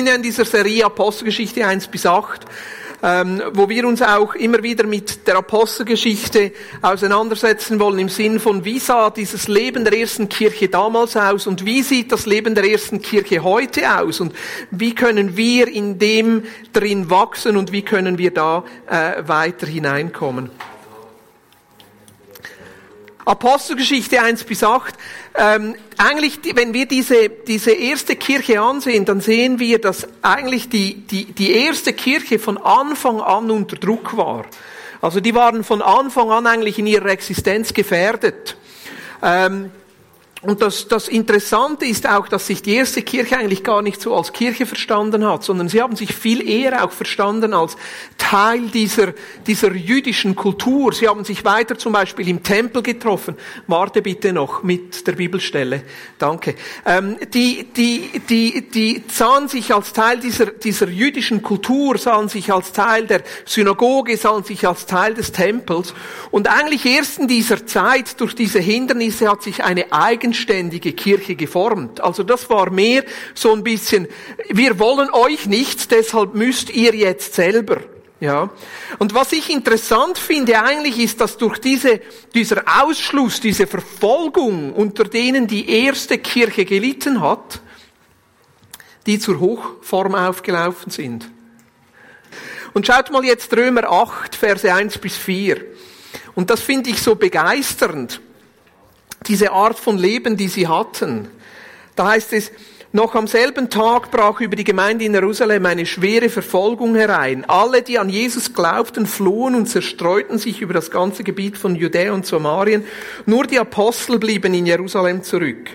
sind ja in dieser Serie Apostelgeschichte 1 bis 8 ähm, wo wir uns auch immer wieder mit der Apostelgeschichte auseinandersetzen wollen im Sinn von, wie sah dieses Leben der ersten Kirche damals aus und wie sieht das Leben der ersten Kirche heute aus und wie können wir in dem drin wachsen und wie können wir da äh, weiter hineinkommen. Apostelgeschichte 1 bis 8. Ähm, eigentlich, wenn wir diese, diese erste Kirche ansehen, dann sehen wir, dass eigentlich die, die, die erste Kirche von Anfang an unter Druck war. Also die waren von Anfang an eigentlich in ihrer Existenz gefährdet. Ähm, und das, das Interessante ist auch, dass sich die erste Kirche eigentlich gar nicht so als Kirche verstanden hat, sondern sie haben sich viel eher auch verstanden als Teil dieser, dieser jüdischen Kultur. Sie haben sich weiter zum Beispiel im Tempel getroffen. Warte bitte noch mit der Bibelstelle. Danke. Ähm, die, die, die, die sahen sich als Teil dieser, dieser jüdischen Kultur, sahen sich als Teil der Synagoge, sahen sich als Teil des Tempels. Und eigentlich erst in dieser Zeit, durch diese Hindernisse, hat sich eine eigene eigenständige Kirche geformt. Also das war mehr so ein bisschen, wir wollen euch nichts, deshalb müsst ihr jetzt selber. Ja. Und was ich interessant finde eigentlich ist, dass durch diese, dieser Ausschluss, diese Verfolgung, unter denen die erste Kirche gelitten hat, die zur Hochform aufgelaufen sind. Und schaut mal jetzt Römer 8, Verse 1 bis 4. Und das finde ich so begeisternd diese Art von Leben, die sie hatten. Da heißt es, noch am selben Tag brach über die Gemeinde in Jerusalem eine schwere Verfolgung herein. Alle, die an Jesus glaubten, flohen und zerstreuten sich über das ganze Gebiet von Judäa und Samarien. Nur die Apostel blieben in Jerusalem zurück.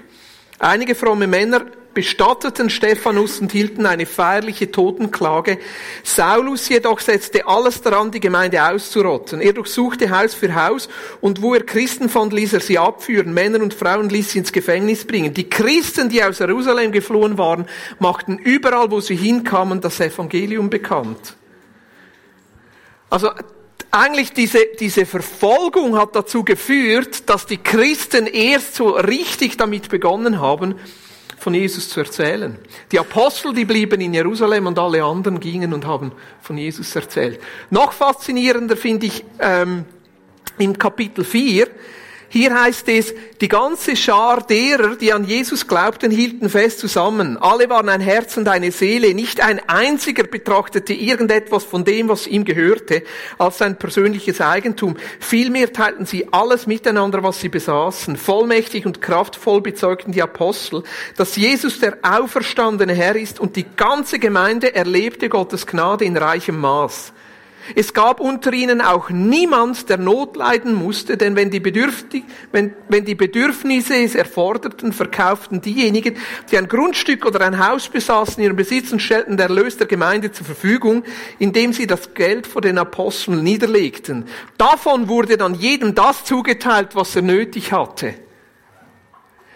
Einige fromme Männer bestatteten Stephanus und hielten eine feierliche Totenklage. Saulus jedoch setzte alles daran, die Gemeinde auszurotten. Er durchsuchte Haus für Haus und wo er Christen fand, ließ er sie abführen. Männer und Frauen ließ sie ins Gefängnis bringen. Die Christen, die aus Jerusalem geflohen waren, machten überall, wo sie hinkamen, das Evangelium bekannt. Also eigentlich diese, diese Verfolgung hat dazu geführt, dass die Christen erst so richtig damit begonnen haben, von Jesus zu erzählen. Die Apostel, die blieben in Jerusalem und alle anderen gingen und haben von Jesus erzählt. Noch faszinierender finde ich ähm, im Kapitel 4, hier heißt es, die ganze Schar derer, die an Jesus glaubten, hielten fest zusammen. Alle waren ein Herz und eine Seele. Nicht ein einziger betrachtete irgendetwas von dem, was ihm gehörte, als sein persönliches Eigentum. Vielmehr teilten sie alles miteinander, was sie besaßen. Vollmächtig und kraftvoll bezeugten die Apostel, dass Jesus der auferstandene Herr ist und die ganze Gemeinde erlebte Gottes Gnade in reichem Maß. Es gab unter ihnen auch niemand, der Not leiden musste, denn wenn die, wenn, wenn die Bedürfnisse es erforderten, verkauften diejenigen, die ein Grundstück oder ein Haus besaßen, ihren Besitz und stellten der Erlös der Gemeinde zur Verfügung, indem sie das Geld vor den Aposteln niederlegten. Davon wurde dann jedem das zugeteilt, was er nötig hatte.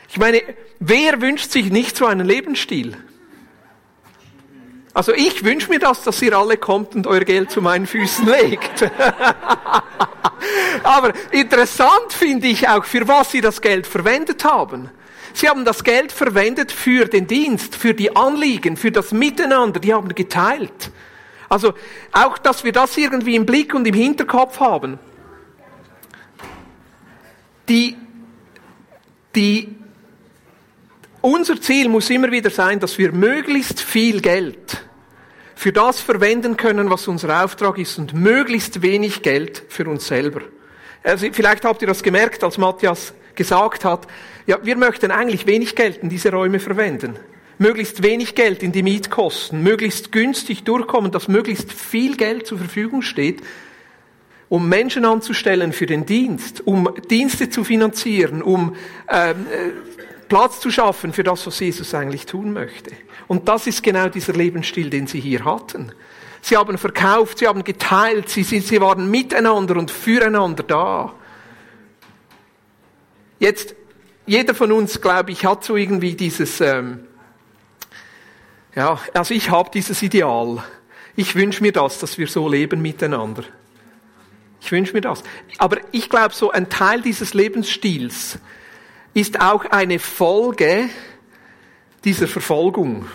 Ich meine, wer wünscht sich nicht so einen Lebensstil? Also ich wünsche mir das, dass ihr alle kommt und euer Geld zu meinen Füßen legt. Aber interessant finde ich auch, für was sie das Geld verwendet haben. Sie haben das Geld verwendet für den Dienst, für die Anliegen, für das Miteinander. Die haben geteilt. Also auch, dass wir das irgendwie im Blick und im Hinterkopf haben. Die, die unser Ziel muss immer wieder sein, dass wir möglichst viel Geld für das verwenden können, was unser Auftrag ist und möglichst wenig Geld für uns selber. Also vielleicht habt ihr das gemerkt, als Matthias gesagt hat, ja, wir möchten eigentlich wenig Geld in diese Räume verwenden. Möglichst wenig Geld in die Mietkosten, möglichst günstig durchkommen, dass möglichst viel Geld zur Verfügung steht, um Menschen anzustellen für den Dienst, um Dienste zu finanzieren, um ähm, äh, Platz zu schaffen für das, was Jesus eigentlich tun möchte. Und das ist genau dieser Lebensstil, den sie hier hatten. Sie haben verkauft, sie haben geteilt, sie, sie, sie waren miteinander und füreinander da. Jetzt, jeder von uns, glaube ich, hat so irgendwie dieses, ähm, ja, also ich habe dieses Ideal. Ich wünsche mir das, dass wir so leben miteinander. Ich wünsche mir das. Aber ich glaube, so ein Teil dieses Lebensstils, ist auch eine Folge dieser Verfolgung.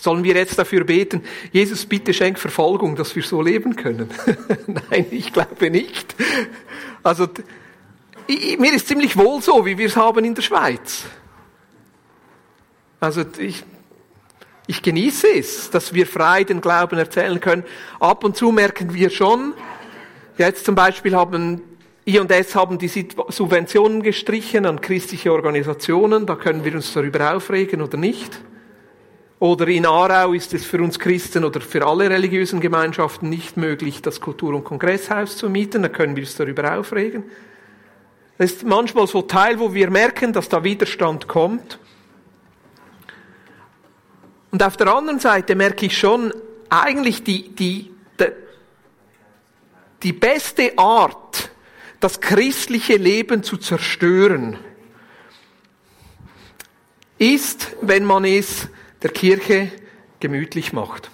Sollen wir jetzt dafür beten, Jesus, bitte schenk Verfolgung, dass wir so leben können? Nein, ich glaube nicht. Also, mir ist ziemlich wohl so, wie wir es haben in der Schweiz. Also, ich, ich genieße es, dass wir frei den Glauben erzählen können. Ab und zu merken wir schon, jetzt zum Beispiel haben I&S haben die Subventionen gestrichen an christliche Organisationen, da können wir uns darüber aufregen oder nicht. Oder in Aarau ist es für uns Christen oder für alle religiösen Gemeinschaften nicht möglich, das Kultur- und Kongresshaus zu mieten. Da können wir uns darüber aufregen. Das ist manchmal so Teil, wo wir merken, dass da Widerstand kommt. Und auf der anderen Seite merke ich schon, eigentlich die, die, die, beste Art, das christliche Leben zu zerstören, ist, wenn man es der Kirche gemütlich macht.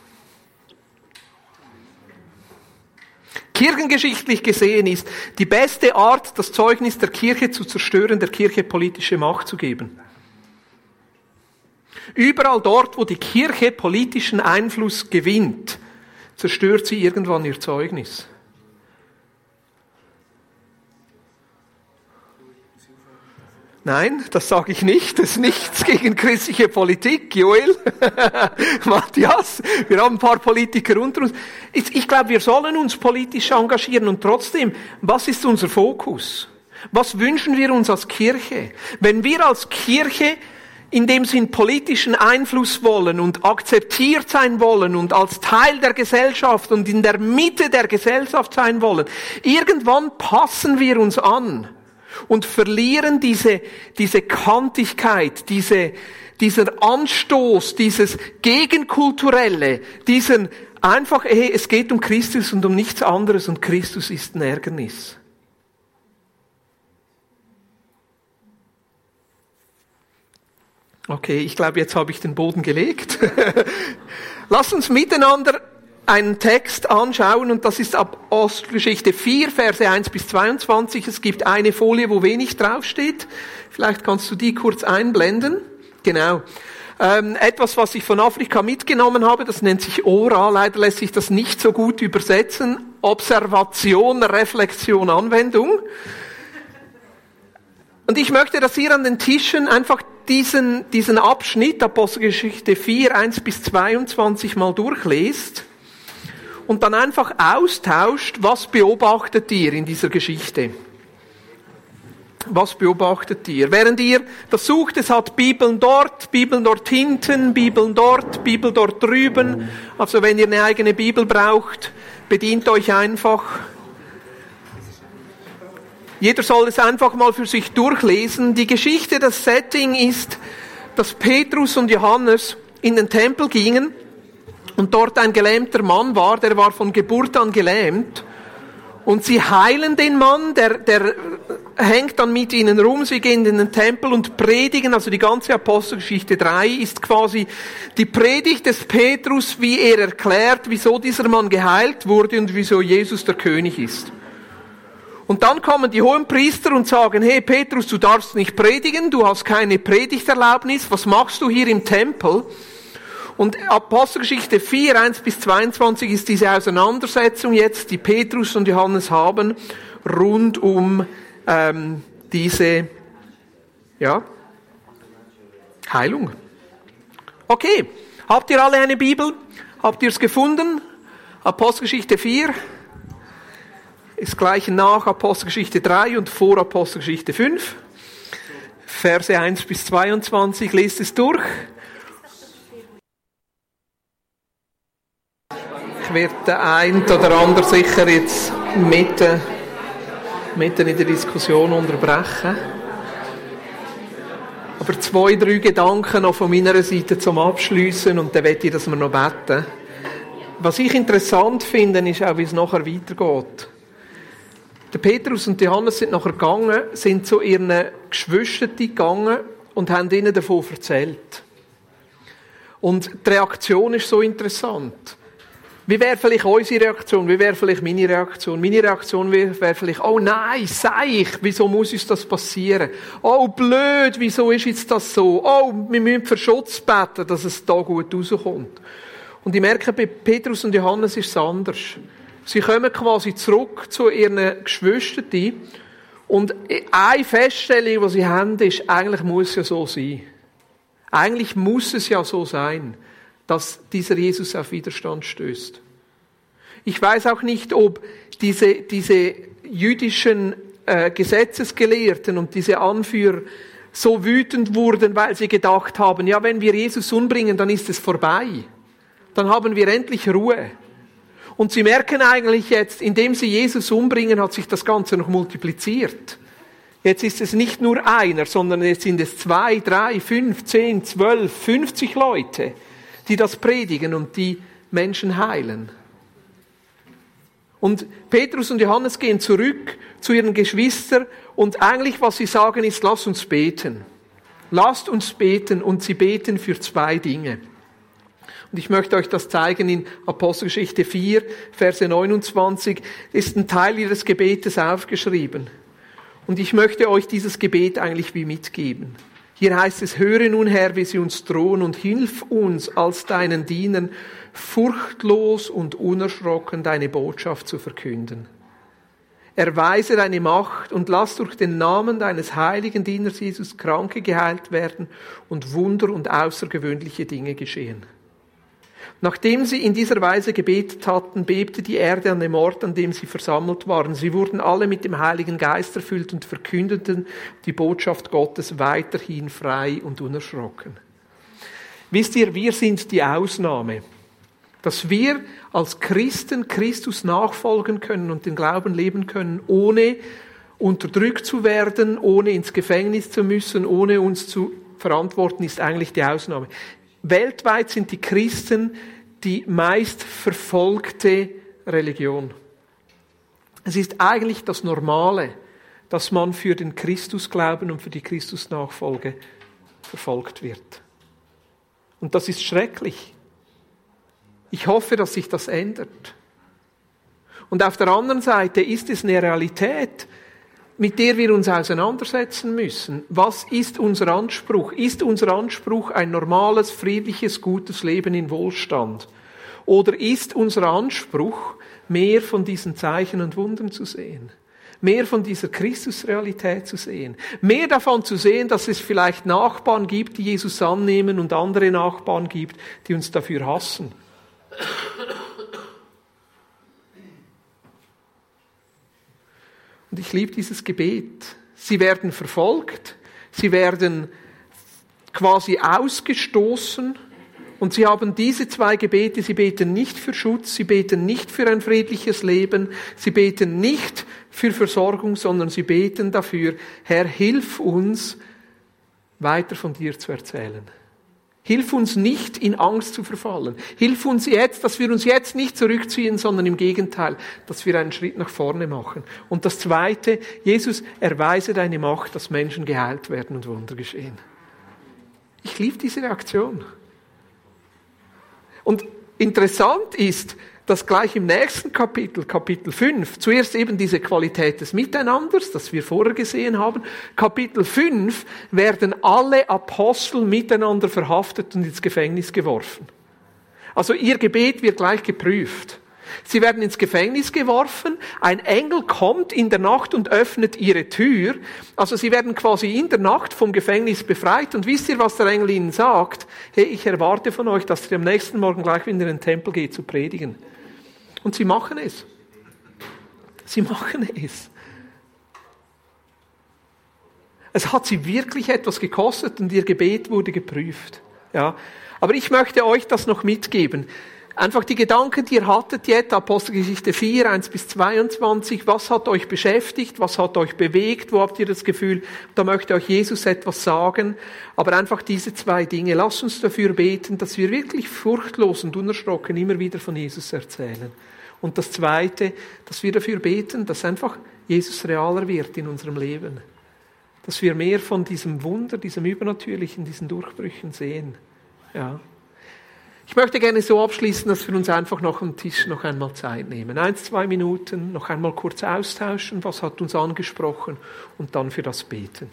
Kirchengeschichtlich gesehen ist die beste Art, das Zeugnis der Kirche zu zerstören, der Kirche politische Macht zu geben. Überall dort, wo die Kirche politischen Einfluss gewinnt, zerstört sie irgendwann ihr Zeugnis. Nein, das sage ich nicht. Das ist nichts gegen christliche Politik, Joel. Matthias, wir haben ein paar Politiker unter uns. Ich glaube, wir sollen uns politisch engagieren und trotzdem, was ist unser Fokus? Was wünschen wir uns als Kirche? Wenn wir als Kirche in dem Sinn politischen Einfluss wollen und akzeptiert sein wollen und als Teil der Gesellschaft und in der Mitte der Gesellschaft sein wollen, irgendwann passen wir uns an und verlieren diese, diese Kantigkeit, diese, dieser Anstoß, dieses Gegenkulturelle, diesen einfach, hey, es geht um Christus und um nichts anderes und Christus ist ein Ärgernis. Okay, ich glaube, jetzt habe ich den Boden gelegt. Lass uns miteinander einen Text anschauen und das ist Apostelgeschichte 4, Verse 1 bis 22. Es gibt eine Folie, wo wenig draufsteht. Vielleicht kannst du die kurz einblenden. Genau. Ähm, etwas, was ich von Afrika mitgenommen habe, das nennt sich Ora. Leider lässt sich das nicht so gut übersetzen. Observation, Reflexion, Anwendung. Und ich möchte, dass ihr an den Tischen einfach diesen, diesen Abschnitt, Apostelgeschichte 4, 1 bis 22 mal durchlest und dann einfach austauscht, was beobachtet ihr in dieser Geschichte? Was beobachtet ihr? Während ihr das sucht, es hat Bibeln dort, Bibeln dort hinten, Bibeln dort, Bibel dort drüben. Also wenn ihr eine eigene Bibel braucht, bedient euch einfach. Jeder soll es einfach mal für sich durchlesen. Die Geschichte, das Setting ist, dass Petrus und Johannes in den Tempel gingen und dort ein gelähmter Mann war, der war von Geburt an gelähmt. Und sie heilen den Mann, der, der hängt dann mit ihnen rum, sie gehen in den Tempel und predigen, also die ganze Apostelgeschichte 3 ist quasi die Predigt des Petrus, wie er erklärt, wieso dieser Mann geheilt wurde und wieso Jesus der König ist. Und dann kommen die hohen Priester und sagen, hey Petrus, du darfst nicht predigen, du hast keine Predigterlaubnis, was machst du hier im Tempel? Und Apostelgeschichte 4, 1 bis 22 ist diese Auseinandersetzung jetzt, die Petrus und Johannes haben, rund um ähm, diese ja, Heilung. Okay, habt ihr alle eine Bibel? Habt ihr es gefunden? Apostelgeschichte 4 ist gleich nach Apostelgeschichte 3 und vor Apostelgeschichte 5. Verse 1 bis 22, lest es durch. Wird der ein oder andere sicher jetzt mitten, mitten in der Diskussion unterbrechen. Aber zwei, drei Gedanken noch von meiner Seite zum Abschließen und dann wette ich, dass wir noch beten. Was ich interessant finde, ist auch, wie es nachher weitergeht. Der Petrus und Johannes sind nachher gegangen, sind zu ihren Geschwistern gegangen und haben ihnen davon erzählt. Und die Reaktion ist so interessant. Wie wäre vielleicht unsere Reaktion? Wie wäre vielleicht meine Reaktion? Meine Reaktion wäre wär vielleicht, oh nein, sei ich, wieso muss uns das passieren? Oh blöd, wieso ist jetzt das so? Oh, wir müssen für Schutz beten, dass es da gut rauskommt. Und ich merke, bei Petrus und Johannes ist es anders. Sie kommen quasi zurück zu ihren Geschwistern und eine Feststellung, die sie haben, ist, eigentlich muss es ja so sein. Eigentlich muss es ja so sein dass dieser Jesus auf Widerstand stößt. Ich weiß auch nicht, ob diese, diese jüdischen äh, Gesetzesgelehrten und diese Anführer so wütend wurden, weil sie gedacht haben, ja, wenn wir Jesus umbringen, dann ist es vorbei. Dann haben wir endlich Ruhe. Und sie merken eigentlich jetzt, indem sie Jesus umbringen, hat sich das Ganze noch multipliziert. Jetzt ist es nicht nur einer, sondern jetzt sind es zwei, drei, fünf, zehn, zwölf, fünfzig Leute, die das predigen und die Menschen heilen. Und Petrus und Johannes gehen zurück zu ihren Geschwistern und eigentlich was sie sagen ist, lass uns beten. Lasst uns beten und sie beten für zwei Dinge. Und ich möchte euch das zeigen in Apostelgeschichte 4, Verse 29, ist ein Teil ihres Gebetes aufgeschrieben. Und ich möchte euch dieses Gebet eigentlich wie mitgeben. Hier heißt es, höre nun Herr, wie sie uns drohen und hilf uns als deinen Dienern, furchtlos und unerschrocken deine Botschaft zu verkünden. Erweise deine Macht und lass durch den Namen deines heiligen Dieners Jesus Kranke geheilt werden und Wunder und außergewöhnliche Dinge geschehen. Nachdem sie in dieser Weise gebetet hatten, bebte die Erde an dem Ort, an dem sie versammelt waren. Sie wurden alle mit dem Heiligen Geist erfüllt und verkündeten die Botschaft Gottes weiterhin frei und unerschrocken. Wisst ihr, wir sind die Ausnahme, dass wir als Christen Christus nachfolgen können und den Glauben leben können, ohne unterdrückt zu werden, ohne ins Gefängnis zu müssen, ohne uns zu verantworten, ist eigentlich die Ausnahme. Weltweit sind die Christen die meist verfolgte Religion. Es ist eigentlich das Normale, dass man für den Christusglauben und für die Christusnachfolge verfolgt wird. Und das ist schrecklich. Ich hoffe, dass sich das ändert. Und auf der anderen Seite ist es eine Realität, mit der wir uns auseinandersetzen müssen. Was ist unser Anspruch? Ist unser Anspruch ein normales, friedliches, gutes Leben in Wohlstand? Oder ist unser Anspruch, mehr von diesen Zeichen und Wundern zu sehen? Mehr von dieser Christusrealität zu sehen? Mehr davon zu sehen, dass es vielleicht Nachbarn gibt, die Jesus annehmen und andere Nachbarn gibt, die uns dafür hassen? Und ich liebe dieses Gebet. Sie werden verfolgt, sie werden quasi ausgestoßen. Und sie haben diese zwei Gebete, sie beten nicht für Schutz, sie beten nicht für ein friedliches Leben, sie beten nicht für Versorgung, sondern sie beten dafür, Herr, hilf uns, weiter von dir zu erzählen. Hilf uns nicht, in Angst zu verfallen. Hilf uns jetzt, dass wir uns jetzt nicht zurückziehen, sondern im Gegenteil, dass wir einen Schritt nach vorne machen. Und das Zweite, Jesus, erweise deine Macht, dass Menschen geheilt werden und Wunder geschehen. Ich liebe diese Reaktion. Und interessant ist, dass gleich im nächsten Kapitel, Kapitel 5, zuerst eben diese Qualität des Miteinanders, das wir vorher gesehen haben. Kapitel 5 werden alle Apostel miteinander verhaftet und ins Gefängnis geworfen. Also ihr Gebet wird gleich geprüft. Sie werden ins Gefängnis geworfen, ein Engel kommt in der Nacht und öffnet ihre Tür. Also sie werden quasi in der Nacht vom Gefängnis befreit. Und wisst ihr, was der Engel ihnen sagt? Hey, ich erwarte von euch, dass ihr am nächsten Morgen gleich wieder in den Tempel geht zu predigen. Und sie machen es. Sie machen es. Es hat sie wirklich etwas gekostet und ihr Gebet wurde geprüft. Ja. Aber ich möchte euch das noch mitgeben. Einfach die Gedanken, die ihr hattet jetzt, Apostelgeschichte 4, 1 bis 22, was hat euch beschäftigt, was hat euch bewegt, wo habt ihr das Gefühl, da möchte euch Jesus etwas sagen, aber einfach diese zwei Dinge. Lasst uns dafür beten, dass wir wirklich furchtlos und unerschrocken immer wieder von Jesus erzählen. Und das Zweite, dass wir dafür beten, dass einfach Jesus realer wird in unserem Leben. Dass wir mehr von diesem Wunder, diesem Übernatürlichen, diesen Durchbrüchen sehen. Ja. Ich möchte gerne so abschließen, dass wir uns einfach noch am Tisch noch einmal Zeit nehmen. Eins, zwei Minuten, noch einmal kurz austauschen, was hat uns angesprochen und dann für das beten.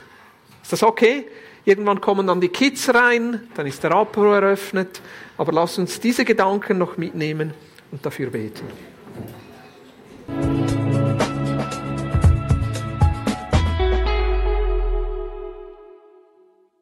Ist das okay? Irgendwann kommen dann die Kids rein, dann ist der Apero eröffnet, aber lass uns diese Gedanken noch mitnehmen und dafür beten.